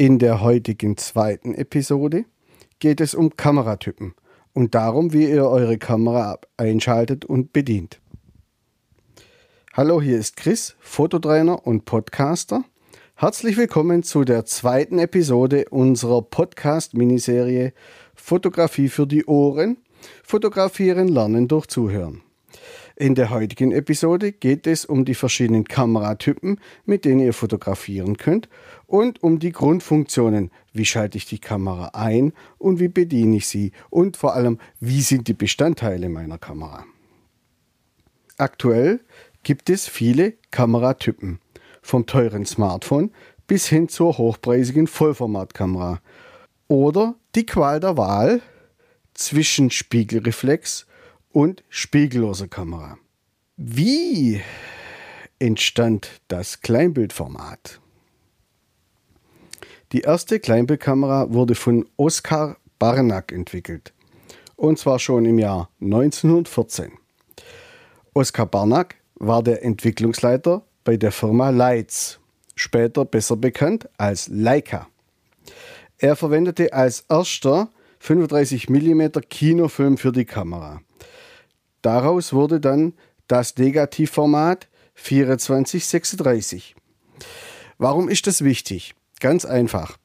In der heutigen zweiten Episode geht es um Kameratypen und darum, wie ihr eure Kamera einschaltet und bedient. Hallo, hier ist Chris, Fototrainer und Podcaster. Herzlich willkommen zu der zweiten Episode unserer Podcast-Miniserie Fotografie für die Ohren. Fotografieren lernen durch Zuhören. In der heutigen Episode geht es um die verschiedenen Kameratypen, mit denen ihr fotografieren könnt und um die Grundfunktionen. Wie schalte ich die Kamera ein und wie bediene ich sie und vor allem, wie sind die Bestandteile meiner Kamera. Aktuell gibt es viele Kameratypen, vom teuren Smartphone bis hin zur hochpreisigen Vollformatkamera. Oder die Qual der Wahl zwischen Spiegelreflex und spiegelloser Kamera. Wie entstand das Kleinbildformat? Die erste Kleinbildkamera wurde von Oskar Barnack entwickelt. Und zwar schon im Jahr 1914. Oskar Barnack war der Entwicklungsleiter bei der Firma Leitz, später besser bekannt als Leica. Er verwendete als erster 35 mm Kinofilm für die Kamera. Daraus wurde dann das Negativformat 2436. Warum ist das wichtig? Ganz einfach.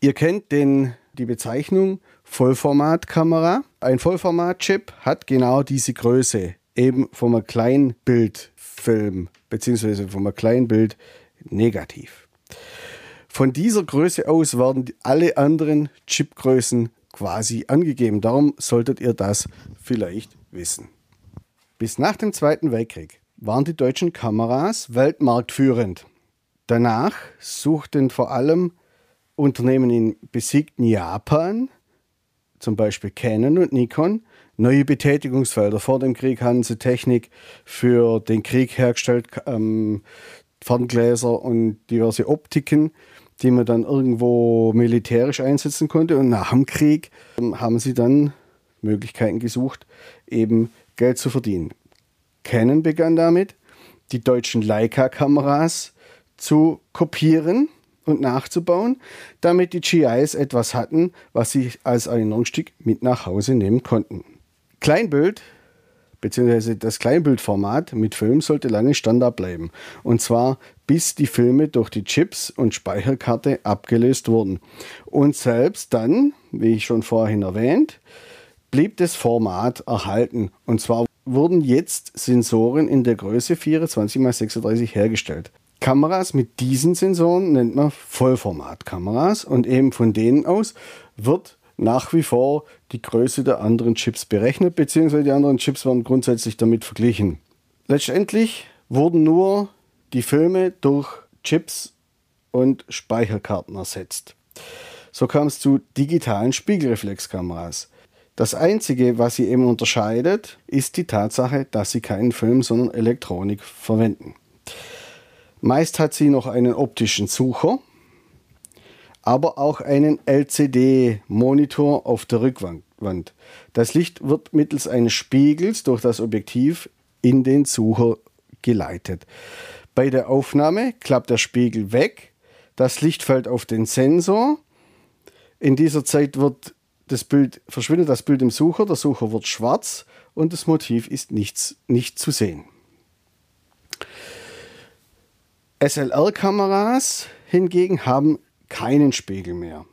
Ihr kennt den, die Bezeichnung Vollformatkamera. Ein Vollformatchip hat genau diese Größe, eben vom Kleinbildfilm bzw. vom Kleinbild negativ. Von dieser Größe aus werden alle anderen Chipgrößen quasi angegeben. Darum solltet ihr das vielleicht wissen. Bis nach dem Zweiten Weltkrieg waren die deutschen Kameras weltmarktführend. Danach suchten vor allem Unternehmen in besiegten Japan, zum Beispiel Canon und Nikon, neue Betätigungsfelder. Vor dem Krieg haben sie Technik für den Krieg hergestellt, ähm, Ferngläser und diverse Optiken, die man dann irgendwo militärisch einsetzen konnte. Und nach dem Krieg ähm, haben sie dann Möglichkeiten gesucht, eben Geld zu verdienen. Canon begann damit, die deutschen Leica-Kameras zu kopieren und nachzubauen, damit die GIs etwas hatten, was sie als Erinnerungsstück mit nach Hause nehmen konnten. Kleinbild bzw. das Kleinbildformat mit Film sollte lange Standard bleiben. Und zwar bis die Filme durch die Chips und Speicherkarte abgelöst wurden. Und selbst dann, wie ich schon vorhin erwähnt, blieb das Format erhalten. Und zwar wurden jetzt Sensoren in der Größe 24x36 hergestellt. Kameras mit diesen Sensoren nennt man Vollformatkameras und eben von denen aus wird nach wie vor die Größe der anderen Chips berechnet, beziehungsweise die anderen Chips werden grundsätzlich damit verglichen. Letztendlich wurden nur die Filme durch Chips und Speicherkarten ersetzt. So kam es zu digitalen Spiegelreflexkameras. Das Einzige, was sie eben unterscheidet, ist die Tatsache, dass sie keinen Film, sondern Elektronik verwenden. Meist hat sie noch einen optischen Sucher, aber auch einen LCD-Monitor auf der Rückwand. Das Licht wird mittels eines Spiegels durch das Objektiv in den Sucher geleitet. Bei der Aufnahme klappt der Spiegel weg, das Licht fällt auf den Sensor. In dieser Zeit wird das Bild, verschwindet das Bild im Sucher, der Sucher wird schwarz und das Motiv ist nichts, nicht zu sehen. SLR-Kameras hingegen haben keinen Spiegel mehr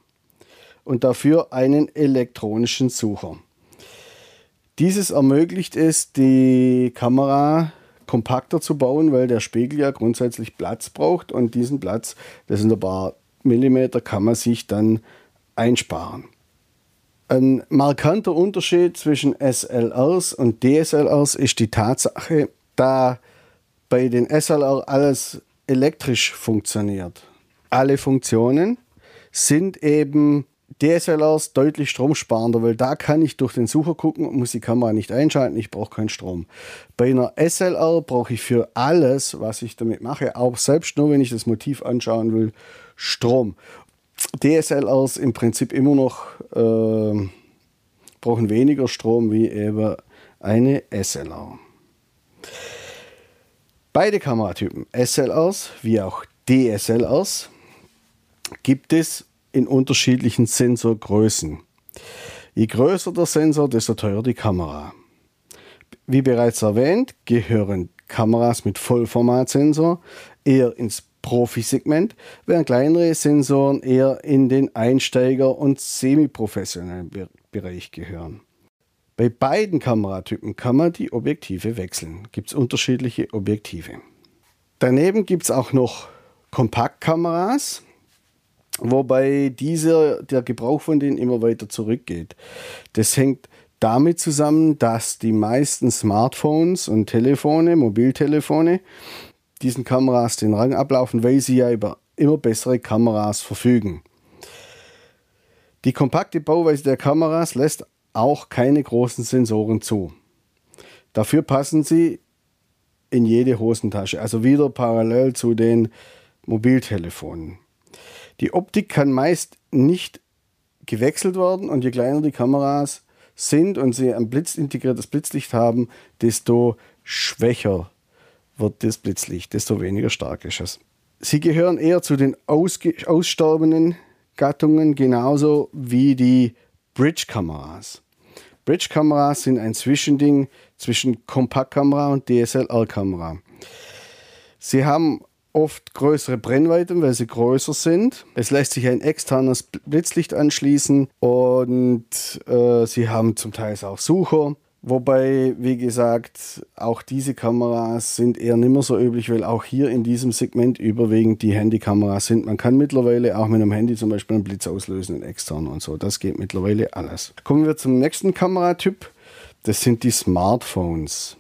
und dafür einen elektronischen Sucher. Dieses ermöglicht es, die Kamera kompakter zu bauen, weil der Spiegel ja grundsätzlich Platz braucht und diesen Platz, das sind ein paar Millimeter, kann man sich dann einsparen. Ein markanter Unterschied zwischen SLRs und DSLRs ist die Tatsache, da bei den SLR alles elektrisch funktioniert alle Funktionen sind eben DSLRs deutlich stromsparender, weil da kann ich durch den Sucher gucken und muss die Kamera nicht einschalten, ich brauche keinen Strom. Bei einer SLR brauche ich für alles, was ich damit mache, auch selbst nur wenn ich das Motiv anschauen will, Strom. DSLRs im Prinzip immer noch äh, brauchen weniger Strom wie eben eine SLR. Beide Kameratypen, SLRs wie auch DSLRs, gibt es in unterschiedlichen Sensorgrößen. Je größer der Sensor, desto teurer die Kamera. Wie bereits erwähnt, gehören Kameras mit Vollformatsensor eher ins Profisegment, während kleinere Sensoren eher in den Einsteiger- und semiprofessionellen Bereich gehören. Bei beiden Kameratypen kann man die Objektive wechseln. Gibt es unterschiedliche Objektive. Daneben gibt es auch noch Kompaktkameras, wobei dieser, der Gebrauch von denen immer weiter zurückgeht. Das hängt damit zusammen, dass die meisten Smartphones und Telefone, Mobiltelefone, diesen Kameras den Rang ablaufen, weil sie ja über immer bessere Kameras verfügen. Die kompakte Bauweise der Kameras lässt auch keine großen Sensoren zu. Dafür passen sie in jede Hosentasche, also wieder parallel zu den Mobiltelefonen. Die Optik kann meist nicht gewechselt werden und je kleiner die Kameras sind und sie ein blitzintegriertes Blitzlicht haben, desto schwächer wird das Blitzlicht, desto weniger stark ist es. Sie gehören eher zu den aussterbenden Gattungen, genauso wie die Bridge-Kameras. Bridge-Kameras sind ein Zwischending zwischen Kompaktkamera und DSLR-Kamera. Sie haben oft größere Brennweiten, weil sie größer sind. Es lässt sich ein externes Blitzlicht anschließen und äh, sie haben zum Teil auch Sucher. Wobei, wie gesagt, auch diese Kameras sind eher nicht mehr so üblich, weil auch hier in diesem Segment überwiegend die Handykameras sind. Man kann mittlerweile auch mit einem Handy zum Beispiel einen Blitz auslösen, einen externen und so. Das geht mittlerweile alles. Kommen wir zum nächsten Kameratyp. Das sind die Smartphones.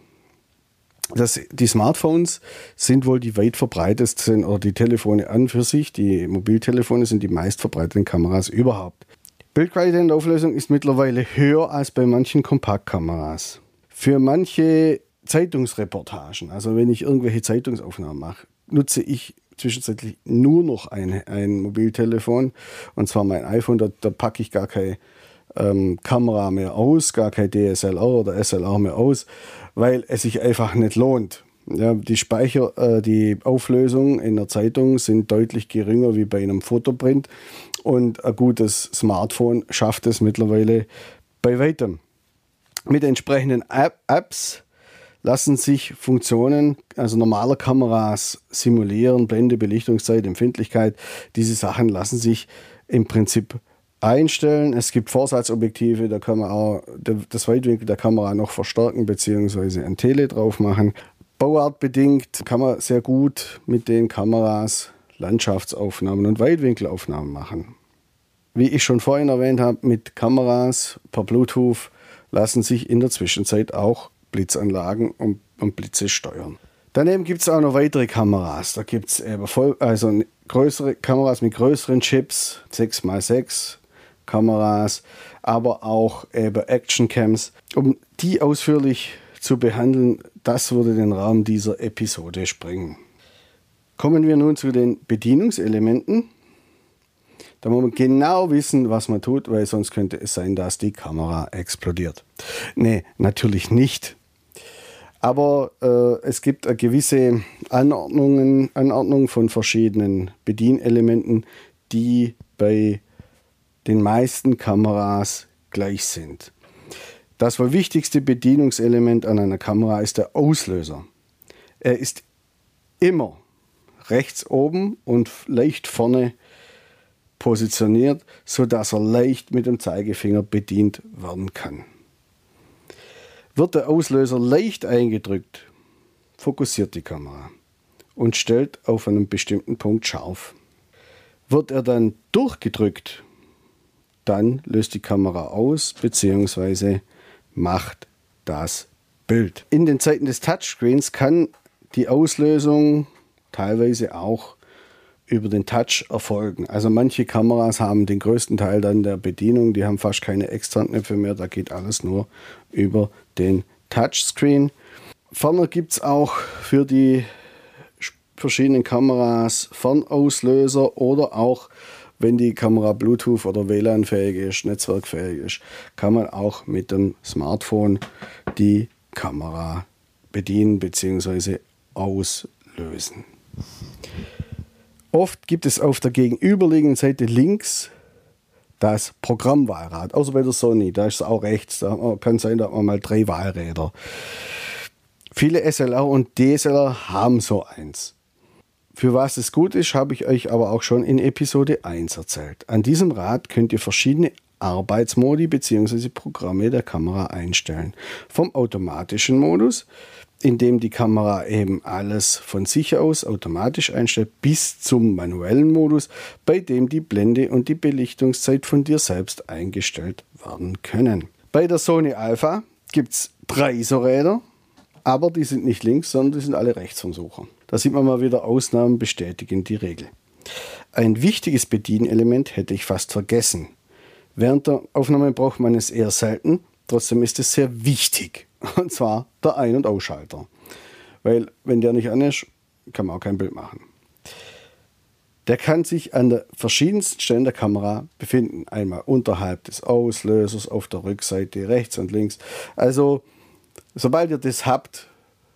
Das, die Smartphones sind wohl die weit verbreitetsten oder die Telefone an für sich. Die Mobiltelefone sind die meist verbreiteten Kameras überhaupt. Bildqualität und Auflösung ist mittlerweile höher als bei manchen Kompaktkameras. Für manche Zeitungsreportagen, also wenn ich irgendwelche Zeitungsaufnahmen mache, nutze ich zwischenzeitlich nur noch ein, ein Mobiltelefon und zwar mein iPhone. Da, da packe ich gar keine ähm, Kamera mehr aus, gar kein DSLR oder SLR mehr aus, weil es sich einfach nicht lohnt. Ja, die Speicher, äh, die Auflösung in der Zeitung sind deutlich geringer wie bei einem Fotoprint und ein gutes Smartphone schafft es mittlerweile bei weitem. Mit entsprechenden App Apps lassen sich Funktionen, also normaler Kameras simulieren, Blende, Belichtungszeit, Empfindlichkeit. Diese Sachen lassen sich im Prinzip einstellen. Es gibt Vorsatzobjektive, da kann man auch das Weitwinkel der Kamera noch verstärken bzw. ein Tele drauf machen. Bauartbedingt kann man sehr gut mit den Kameras Landschaftsaufnahmen und Weitwinkelaufnahmen machen. Wie ich schon vorhin erwähnt habe, mit Kameras per Bluetooth lassen sich in der Zwischenzeit auch Blitzanlagen und, und Blitze steuern. Daneben gibt es auch noch weitere Kameras. Da gibt es also größere Kameras mit größeren Chips, 6x6 Kameras, aber auch eben Actioncams. Um die ausführlich zu behandeln, das würde den Rahmen dieser Episode sprengen. Kommen wir nun zu den Bedienungselementen. Da muss man genau wissen, was man tut, weil sonst könnte es sein, dass die Kamera explodiert. Nee, natürlich nicht. Aber äh, es gibt eine gewisse Anordnungen, Anordnung von verschiedenen Bedienelementen, die bei den meisten Kameras gleich sind. Das wohl wichtigste Bedienungselement an einer Kamera ist der Auslöser. Er ist immer rechts oben und leicht vorne positioniert, sodass er leicht mit dem Zeigefinger bedient werden kann. Wird der Auslöser leicht eingedrückt, fokussiert die Kamera und stellt auf einen bestimmten Punkt scharf. Wird er dann durchgedrückt, dann löst die Kamera aus bzw macht das Bild. In den Zeiten des Touchscreens kann die Auslösung teilweise auch über den Touch erfolgen. Also manche Kameras haben den größten Teil dann der Bedienung, die haben fast keine Externknöpfe mehr, da geht alles nur über den Touchscreen. Ferner gibt es auch für die verschiedenen Kameras Fernauslöser oder auch wenn die Kamera Bluetooth oder WLAN-fähig ist, netzwerkfähig ist, kann man auch mit dem Smartphone die Kamera bedienen bzw. auslösen. Oft gibt es auf der gegenüberliegenden Seite links das Programmwahlrad. Außer bei der Sony, da ist es auch rechts. Da kann sein, da hat man mal drei Wahlräder. Viele SLR und DSLR haben so eins. Für was es gut ist, habe ich euch aber auch schon in Episode 1 erzählt. An diesem Rad könnt ihr verschiedene Arbeitsmodi bzw. Programme der Kamera einstellen. Vom automatischen Modus, in dem die Kamera eben alles von sich aus automatisch einstellt, bis zum manuellen Modus, bei dem die Blende und die Belichtungszeit von dir selbst eingestellt werden können. Bei der Sony Alpha gibt es drei ISO-Räder, aber die sind nicht links, sondern die sind alle rechts vom Sucher. Da sieht man mal wieder, Ausnahmen bestätigen die Regel. Ein wichtiges Bedienelement hätte ich fast vergessen. Während der Aufnahme braucht man es eher selten, trotzdem ist es sehr wichtig. Und zwar der Ein- und Ausschalter. Weil wenn der nicht an ist, kann man auch kein Bild machen. Der kann sich an der verschiedensten Stellen der Kamera befinden. Einmal unterhalb des Auslösers, auf der Rückseite, rechts und links. Also, sobald ihr das habt,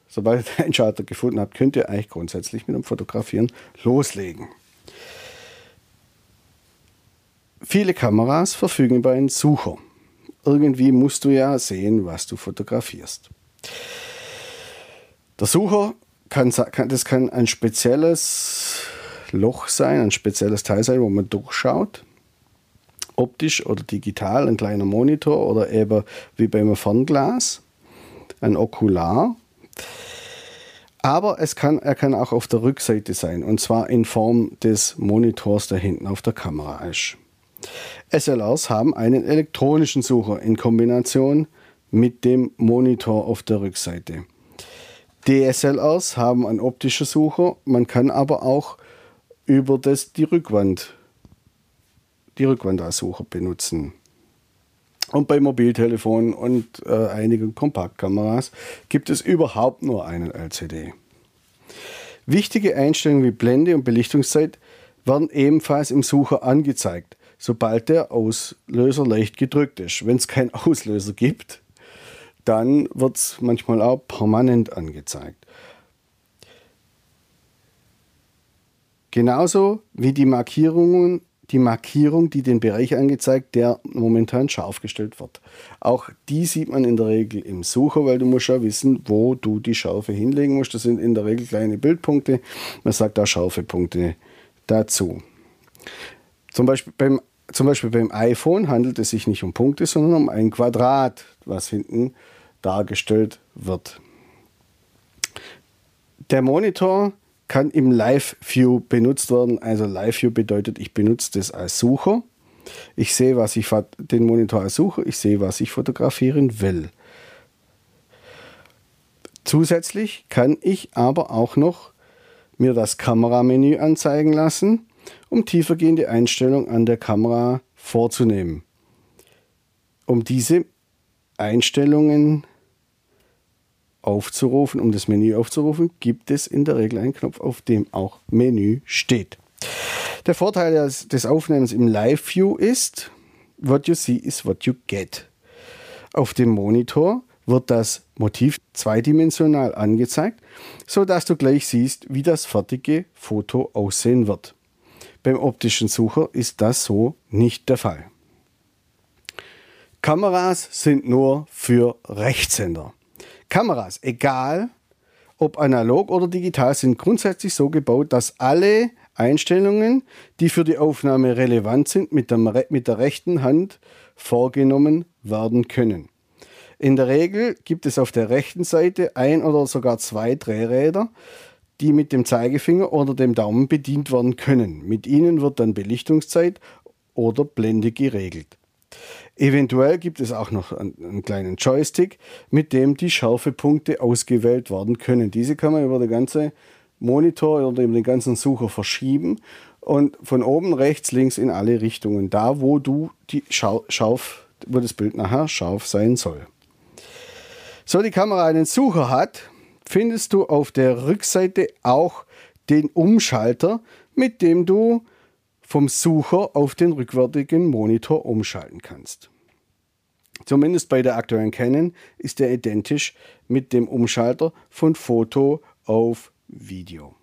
sobald ihr den Schalter gefunden habt, könnt ihr eigentlich grundsätzlich mit dem Fotografieren loslegen. Viele Kameras verfügen über einen Sucher. Irgendwie musst du ja sehen, was du fotografierst. Der Sucher kann, das kann ein spezielles Loch sein, ein spezielles Teil sein, wo man durchschaut. Optisch oder digital, ein kleiner Monitor oder eben wie beim Fernglas, ein Okular. Aber es kann, er kann auch auf der Rückseite sein und zwar in Form des Monitors, der hinten auf der Kamera ist. SLRs haben einen elektronischen Sucher in Kombination mit dem Monitor auf der Rückseite. DSLRs haben einen optischen Sucher, man kann aber auch über das die Rückwand die Rückwand als Sucher benutzen. Und bei Mobiltelefonen und äh, einigen Kompaktkameras gibt es überhaupt nur einen LCD. Wichtige Einstellungen wie Blende und Belichtungszeit werden ebenfalls im Sucher angezeigt sobald der Auslöser leicht gedrückt ist. Wenn es keinen Auslöser gibt, dann wird es manchmal auch permanent angezeigt. Genauso wie die Markierungen, die Markierung, die den Bereich angezeigt, der momentan scharf gestellt wird. Auch die sieht man in der Regel im Sucher, weil du musst ja wissen, wo du die Schärfe hinlegen musst. Das sind in der Regel kleine Bildpunkte. Man sagt da scharfe Punkte dazu. Zum Beispiel beim zum Beispiel beim iPhone handelt es sich nicht um Punkte, sondern um ein Quadrat, was hinten dargestellt wird. Der Monitor kann im Live View benutzt werden. Also Live View bedeutet, ich benutze das als Sucher. Ich sehe, was ich den Monitor als Sucher, ich sehe, was ich fotografieren will. Zusätzlich kann ich aber auch noch mir das Kameramenü anzeigen lassen um tiefergehende Einstellungen an der Kamera vorzunehmen. Um diese Einstellungen aufzurufen, um das Menü aufzurufen, gibt es in der Regel einen Knopf, auf dem auch Menü steht. Der Vorteil des, Aufnehmens im Live View ist, what you see is what you get. Auf dem Monitor wird das Motiv zweidimensional angezeigt, sodass du gleich siehst, wie das fertige Foto aussehen wird. Beim optischen Sucher ist das so nicht der Fall. Kameras sind nur für Rechtshänder. Kameras, egal ob analog oder digital, sind grundsätzlich so gebaut, dass alle Einstellungen, die für die Aufnahme relevant sind, mit der, mit der rechten Hand vorgenommen werden können. In der Regel gibt es auf der rechten Seite ein oder sogar zwei Drehräder, die mit dem Zeigefinger oder dem Daumen bedient werden können. Mit ihnen wird dann Belichtungszeit oder Blende geregelt. Eventuell gibt es auch noch einen, kleinen Joystick, mit dem die Schärfepunkte ausgewählt werden können. Diese kann man über den ganzen Monitor oder über den ganzen Sucher verschieben und von oben, rechts, links in alle Richtungen, da wo du die scharf, wo das Bild nachher scharf sein soll. So die Kamera einen Sucher hat, findest du auf der Rückseite auch den Umschalter, mit dem du vom Sucher auf den rückwärtigen Monitor umschalten kannst. Zumindest bei der aktuellen Canon ist er identisch mit dem Umschalter von Foto auf Video.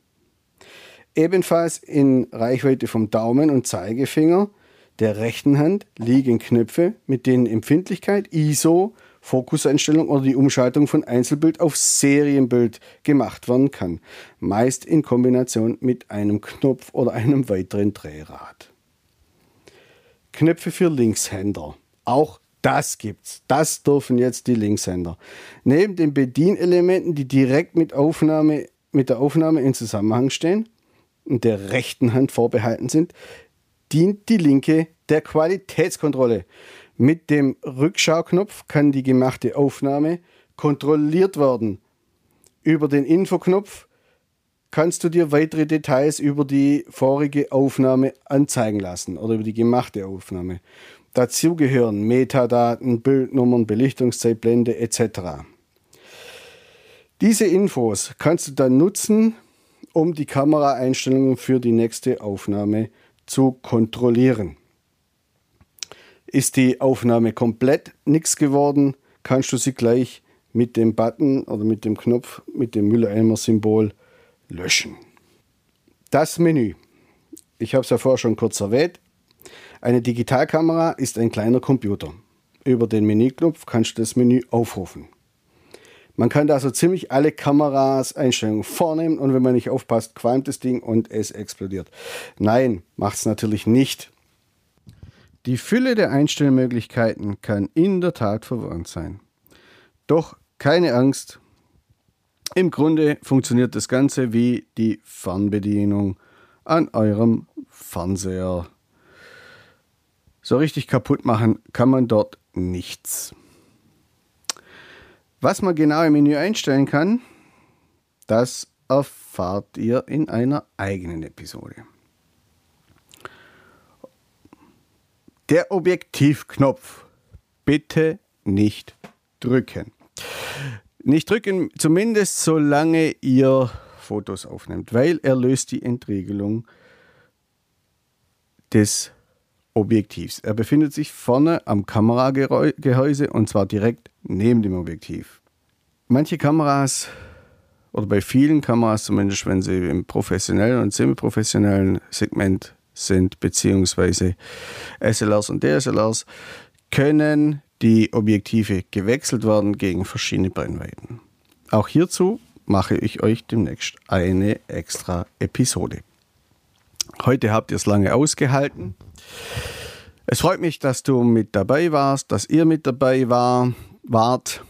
Ebenfalls in Reichweite vom Daumen und Zeigefinger der rechten Hand liegen Knöpfe, mit denen Empfindlichkeit, ISO, Fokuseinstellung oder die Umschaltung von Einzelbild auf Serienbild gemacht werden kann, meist in Kombination mit einem Knopf oder einem weiteren Drehrad. Knöpfe für Linkshänder. Auch das gibt's. Das dürfen jetzt die Linkshänder. Neben den Bedienelementen, die direkt mit, Aufnahme, mit der Aufnahme in Zusammenhang stehen und der rechten Hand vorbehalten sind, dient die linke der Qualitätskontrolle. Mit dem Rückschauknopf kann die gemachte Aufnahme kontrolliert werden. Über den Infoknopf kannst du dir weitere Details über die vorige Aufnahme anzeigen lassen oder über die gemachte Aufnahme. Dazu gehören Metadaten, Bildnummern, Belichtungszeitblende etc. Diese Infos kannst du dann nutzen, um die Kameraeinstellungen für die nächste Aufnahme zu kontrollieren. Ist die Aufnahme komplett nichts geworden, kannst du sie gleich mit dem Button oder mit dem Knopf, mit dem Müller-Elmer-Symbol löschen. Das Menü. Ich habe es ja vorher schon kurz erwähnt. Eine Digitalkamera ist ein kleiner Computer. Über den Menüknopf kannst du das Menü aufrufen. Man kann da so ziemlich alle Kameras Einstellungen vornehmen und wenn man nicht aufpasst, qualmt das Ding und es explodiert. Nein, macht es natürlich nicht. Die Fülle der Einstellmöglichkeiten kann in der Tat verwirrend sein. Doch keine Angst. Im Grunde funktioniert das Ganze wie die Fernbedienung an eurem Fernseher. So richtig kaputt machen kann man dort nichts. Was man genau im Menü einstellen kann, das erfahrt ihr in einer eigenen Episode. Der Objektivknopf. Bitte nicht drücken. Nicht drücken, zumindest solange ihr Fotos aufnimmt, weil er löst die Entriegelung des Objektivs. Er befindet sich vorne am Kameragehäuse und zwar direkt neben dem Objektiv. Manche Kameras oder bei vielen Kameras, zumindest wenn sie im professionellen und semiprofessionellen Segment sind, beziehungsweise SLRs und DSLRs, können die Objektive gewechselt werden gegen verschiedene Brennweiten. Auch hierzu mache ich euch demnächst eine extra Episode. Heute habt ihr es lange ausgehalten. Es freut mich, dass du mit dabei warst, dass ihr mit dabei war, wart.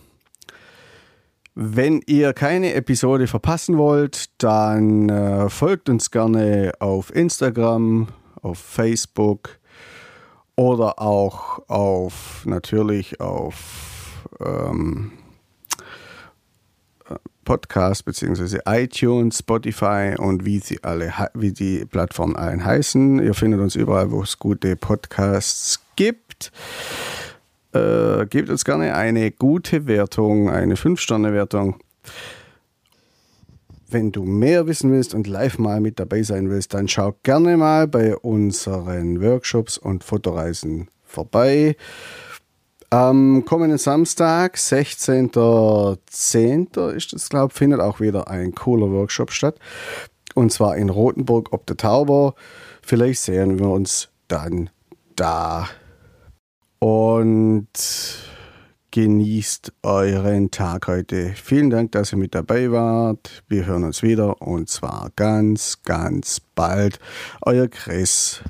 Wenn ihr keine Episode verpassen wollt, dann äh, folgt uns gerne auf Instagram, auf Facebook oder auch auf natürlich auf ähm, Podcast bzw. iTunes, Spotify und wie sie alle wie die Plattformen allen heißen. Ihr findet uns überall, wo es gute Podcasts gibt. Äh, gebt uns gerne eine gute Wertung, eine 5-Sterne-Wertung. Wenn du mehr wissen willst und live mal mit dabei sein willst, dann schau gerne mal bei unseren Workshops und Fotoreisen vorbei. Am kommenden Samstag, 16.10. ist es, glaube ich, findet auch wieder ein cooler Workshop statt. Und zwar in Rothenburg ob der Tauber. Vielleicht sehen wir uns dann da. Und genießt euren Tag heute. Vielen Dank, dass ihr mit dabei wart. Wir hören uns wieder und zwar ganz, ganz bald. Euer Chris.